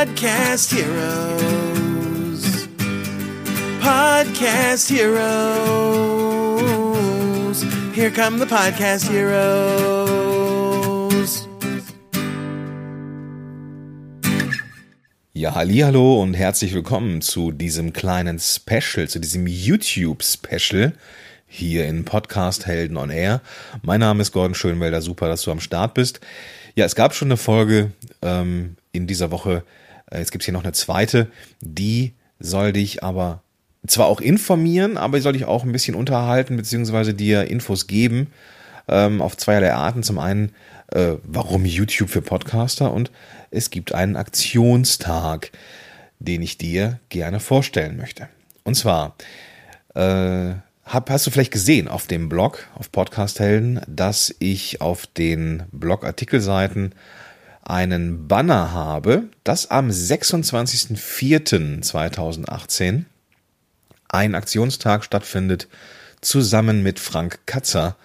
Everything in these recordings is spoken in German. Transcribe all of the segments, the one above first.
Podcast Heroes. Podcast Heroes. Here come the Podcast Heroes. Ja, hallo und herzlich willkommen zu diesem kleinen Special, zu diesem YouTube-Special hier in Podcast Helden on Air. Mein Name ist Gordon Schönwelder, super, dass du am Start bist. Ja, es gab schon eine Folge ähm, in dieser Woche. Äh, jetzt gibt's hier noch eine zweite. Die soll dich aber zwar auch informieren, aber soll dich auch ein bisschen unterhalten, beziehungsweise dir Infos geben ähm, auf zweierlei Arten. Zum einen, äh, warum YouTube für Podcaster und es gibt einen Aktionstag, den ich dir gerne vorstellen möchte. Und zwar, äh, hab, hast du vielleicht gesehen auf dem Blog, auf Podcast Helden, dass ich auf den Blogartikelseiten einen Banner habe, dass am 26.04.2018 ein Aktionstag stattfindet, zusammen mit Frank Katzer.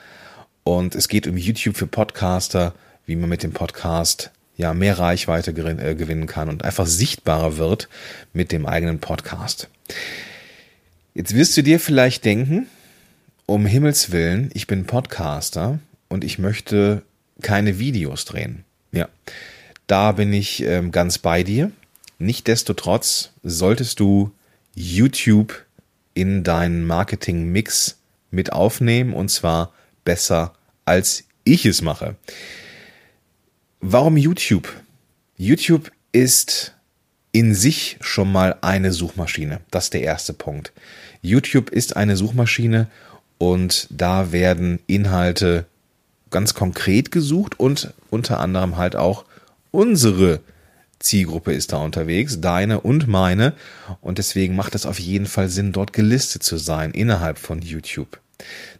Und es geht um YouTube für Podcaster, wie man mit dem Podcast ja mehr Reichweite äh, gewinnen kann und einfach sichtbarer wird mit dem eigenen Podcast. Jetzt wirst du dir vielleicht denken, um Himmels Willen, ich bin Podcaster und ich möchte keine Videos drehen. Ja, da bin ich ähm, ganz bei dir. Nichtsdestotrotz solltest du YouTube in deinen Marketing-Mix mit aufnehmen und zwar besser als ich es mache. Warum YouTube? YouTube ist in sich schon mal eine Suchmaschine. Das ist der erste Punkt. YouTube ist eine Suchmaschine und da werden Inhalte ganz konkret gesucht und unter anderem halt auch unsere Zielgruppe ist da unterwegs, deine und meine. Und deswegen macht es auf jeden Fall Sinn, dort gelistet zu sein innerhalb von YouTube.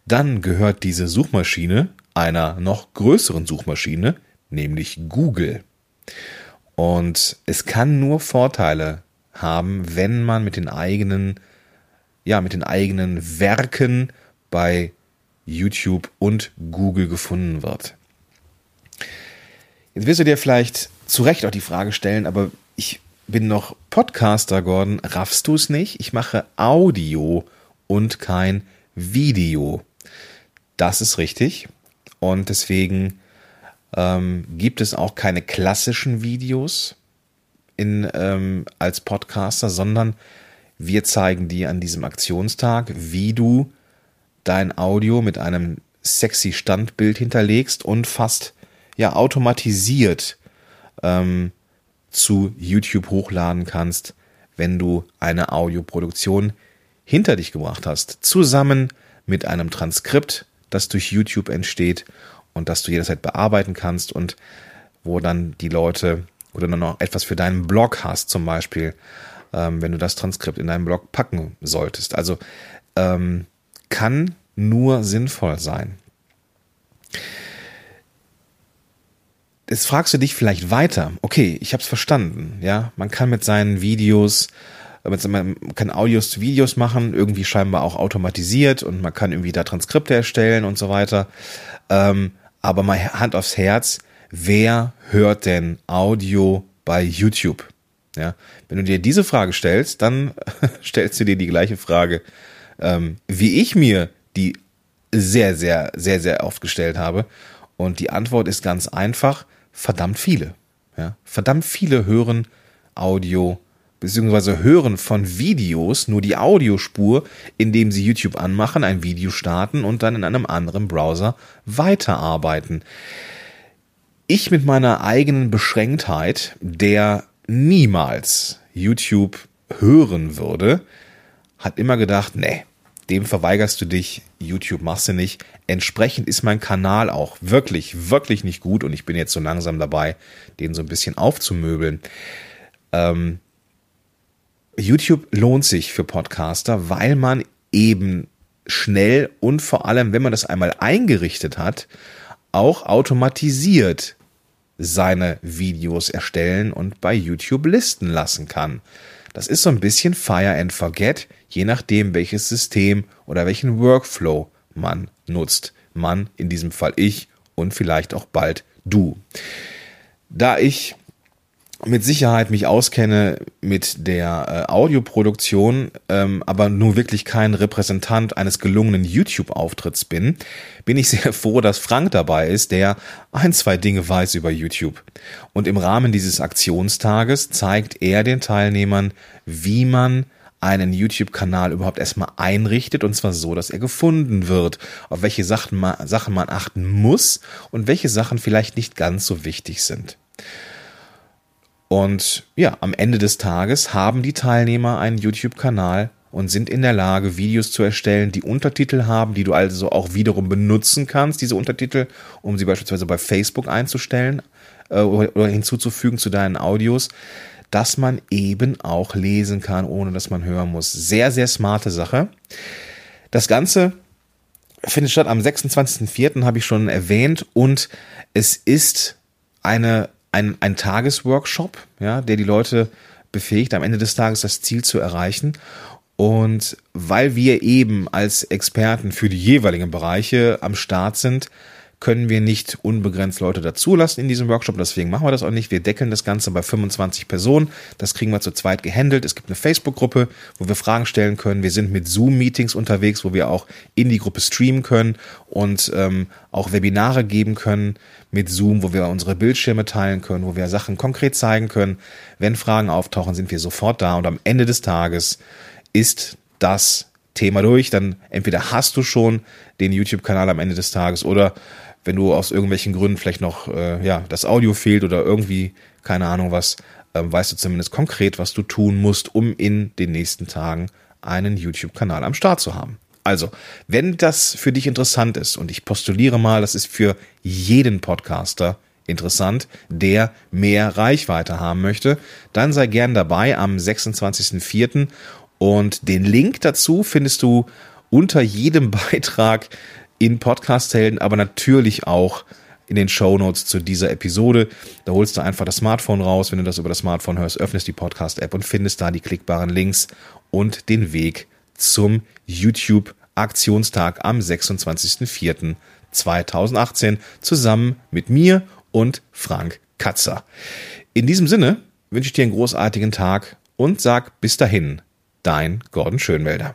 Dann gehört diese Suchmaschine einer noch größeren Suchmaschine, nämlich Google. Und es kann nur Vorteile haben, wenn man mit den eigenen, ja, mit den eigenen Werken bei YouTube und Google gefunden wird. Jetzt wirst du dir vielleicht zu Recht auch die Frage stellen, aber ich bin noch Podcaster, Gordon. Raffst du es nicht? Ich mache Audio und kein Video. Das ist richtig. Und deswegen ähm, gibt es auch keine klassischen Videos in, ähm, als Podcaster, sondern wir zeigen dir an diesem Aktionstag, wie du dein Audio mit einem sexy Standbild hinterlegst und fast ja automatisiert ähm, zu YouTube hochladen kannst, wenn du eine Audioproduktion hinter dich gebracht hast, zusammen mit einem Transkript, das durch YouTube entsteht und das du jederzeit bearbeiten kannst und wo dann die Leute oder dann noch etwas für deinen Blog hast, zum Beispiel, ähm, wenn du das Transkript in deinen Blog packen solltest. Also ähm, kann nur sinnvoll sein. Jetzt fragst du dich vielleicht weiter. Okay, ich habe es verstanden. Ja, man kann mit seinen Videos, man kann Audios zu Videos machen, irgendwie scheinbar auch automatisiert und man kann irgendwie da Transkripte erstellen und so weiter. Ähm, aber mal Hand aufs Herz, wer hört denn Audio bei YouTube? Ja, wenn du dir diese Frage stellst, dann stellst du dir die gleiche Frage, ähm, wie ich mir die sehr, sehr, sehr, sehr oft gestellt habe. Und die Antwort ist ganz einfach, verdammt viele. Ja? Verdammt viele hören Audio beziehungsweise hören von Videos nur die Audiospur, indem sie YouTube anmachen, ein Video starten und dann in einem anderen Browser weiterarbeiten. Ich mit meiner eigenen Beschränktheit, der niemals YouTube hören würde, hat immer gedacht, nee, dem verweigerst du dich, YouTube machst du nicht. Entsprechend ist mein Kanal auch wirklich, wirklich nicht gut und ich bin jetzt so langsam dabei, den so ein bisschen aufzumöbeln. Ähm, YouTube lohnt sich für Podcaster, weil man eben schnell und vor allem, wenn man das einmal eingerichtet hat, auch automatisiert seine Videos erstellen und bei YouTube listen lassen kann. Das ist so ein bisschen Fire and Forget, je nachdem, welches System oder welchen Workflow man nutzt. Man, in diesem Fall ich und vielleicht auch bald du. Da ich mit Sicherheit mich auskenne mit der äh, Audioproduktion, ähm, aber nur wirklich kein Repräsentant eines gelungenen YouTube-Auftritts bin, bin ich sehr froh, dass Frank dabei ist, der ein, zwei Dinge weiß über YouTube. Und im Rahmen dieses Aktionstages zeigt er den Teilnehmern, wie man einen YouTube-Kanal überhaupt erstmal einrichtet und zwar so, dass er gefunden wird, auf welche Sachen man, Sachen man achten muss und welche Sachen vielleicht nicht ganz so wichtig sind. Und ja, am Ende des Tages haben die Teilnehmer einen YouTube-Kanal und sind in der Lage, Videos zu erstellen, die Untertitel haben, die du also auch wiederum benutzen kannst, diese Untertitel, um sie beispielsweise bei Facebook einzustellen äh, oder hinzuzufügen zu deinen Audios, dass man eben auch lesen kann, ohne dass man hören muss. Sehr, sehr smarte Sache. Das Ganze findet statt am 26.04., habe ich schon erwähnt, und es ist eine ein, ein Tagesworkshop, ja, der die Leute befähigt, am Ende des Tages das Ziel zu erreichen. Und weil wir eben als Experten für die jeweiligen Bereiche am Start sind, können wir nicht unbegrenzt Leute dazulassen in diesem Workshop. Deswegen machen wir das auch nicht. Wir deckeln das Ganze bei 25 Personen. Das kriegen wir zu zweit gehandelt. Es gibt eine Facebook-Gruppe, wo wir Fragen stellen können. Wir sind mit Zoom-Meetings unterwegs, wo wir auch in die Gruppe streamen können und ähm, auch Webinare geben können mit Zoom, wo wir unsere Bildschirme teilen können, wo wir Sachen konkret zeigen können. Wenn Fragen auftauchen, sind wir sofort da. Und am Ende des Tages ist das Thema durch. Dann entweder hast du schon den YouTube-Kanal am Ende des Tages oder wenn du aus irgendwelchen Gründen vielleicht noch äh, ja das Audio fehlt oder irgendwie keine Ahnung was, äh, weißt du zumindest konkret, was du tun musst, um in den nächsten Tagen einen YouTube-Kanal am Start zu haben. Also, wenn das für dich interessant ist, und ich postuliere mal, das ist für jeden Podcaster interessant, der mehr Reichweite haben möchte, dann sei gern dabei am 26.04. Und den Link dazu findest du unter jedem Beitrag in Podcast-Helden, aber natürlich auch in den Show Notes zu dieser Episode. Da holst du einfach das Smartphone raus. Wenn du das über das Smartphone hörst, öffnest die Podcast-App und findest da die klickbaren Links und den Weg zum YouTube-Aktionstag am 26.04.2018 zusammen mit mir und Frank Katzer. In diesem Sinne wünsche ich dir einen großartigen Tag und sag bis dahin, dein Gordon Schönwelder.